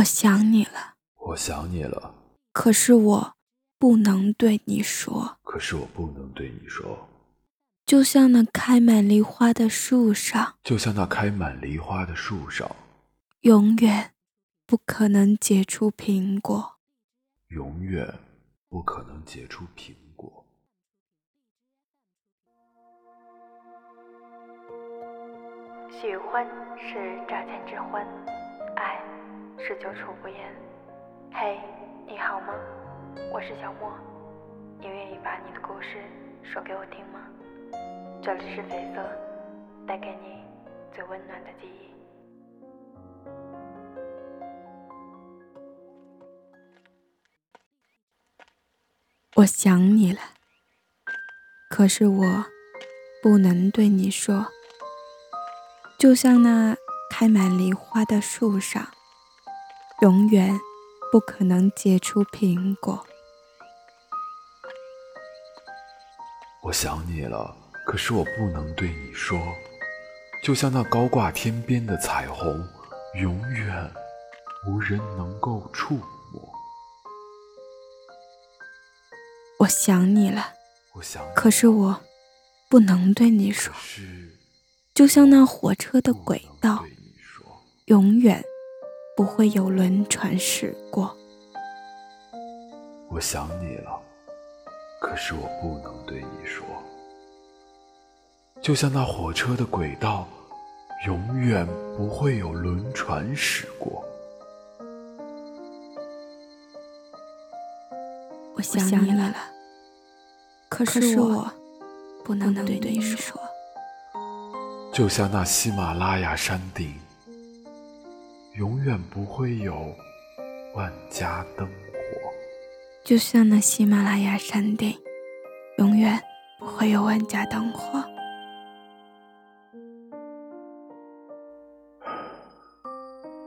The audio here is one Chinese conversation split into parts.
我想你了，我想你了，可是我不能对你说，可是我不能对你说，就像那开满梨花的树上，就像那开满梨花的树上，永远不可能结出苹果，永远不可能结出苹果。喜欢是乍见之欢，爱是久处不厌。嘿，你好吗？我是小莫，你愿意把你的故事说给我听吗？这里是绯色，带给你最温暖的记忆。我想你了，可是我不能对你说。就像那开满梨花的树上，永远不可能结出苹果。我想你了，可是我不能对你说。就像那高挂天边的彩虹，永远无人能够触摸。我想你了，我想，可是我不能对你说。就像那火车的轨道，永远不会有轮船驶过。我想你了，可是我不能对你说。就像那火车的轨道，永远不会有轮船驶过。我想你了，可是我不能对你说。就像那喜马拉雅山顶，永远不会有万家灯火。就像那喜马拉雅山顶，永远不会有万家灯火。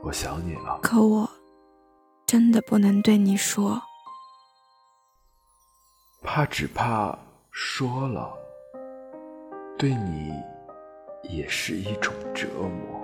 我想你了，可我真的不能对你说，怕只怕说了，对你。也是一种折磨。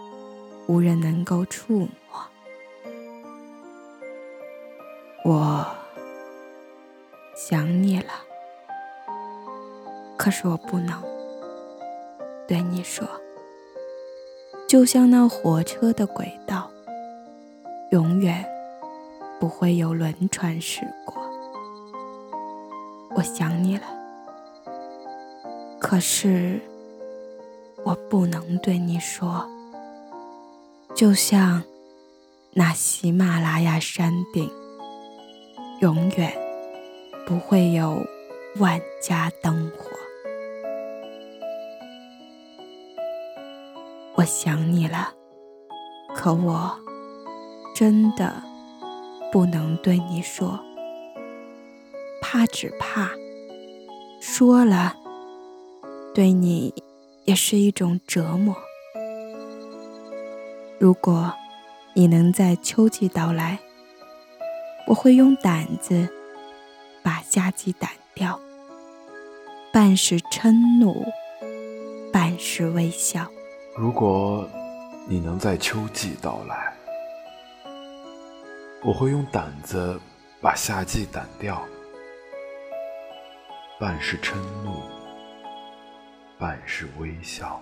无人能够触摸。我想你了，可是我不能对你说，就像那火车的轨道，永远。不会有轮船驶过。我想你了，可是我不能对你说。就像那喜马拉雅山顶，永远不会有万家灯火。我想你了，可我真的。不能对你说，怕只怕说了，对你也是一种折磨。如果你能在秋季到来，我会用胆子把夏季掸掉，半是嗔怒，半是微笑。如果你能在秋季到来。我会用胆子把夏季掸掉，半是嗔怒，半是微笑。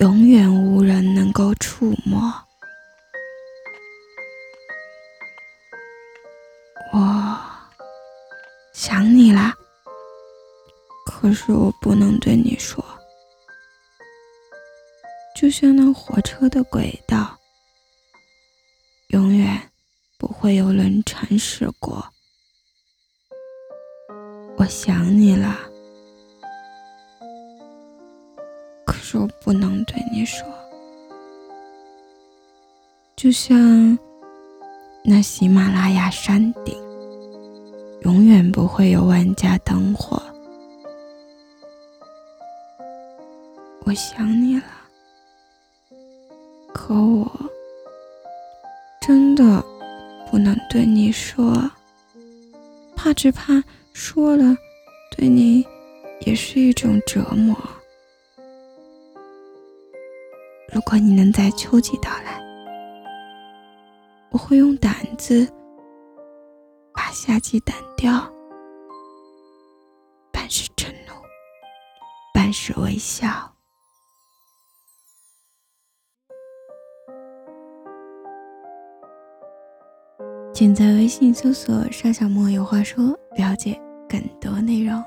永远无人能够触摸。我想你啦，可是我不能对你说。就像那火车的轨道，永远不会有人诚实过。我想你了，说不能对你说。就像那喜马拉雅山顶，永远不会有万家灯火。我想你了。可我真的不能对你说，怕只怕说了，对你也是一种折磨。如果你能在秋季到来，我会用胆子把夏季掸掉，半是嗔怒，半是微笑。请在微信搜索“沙小莫有话说”，了解更多内容。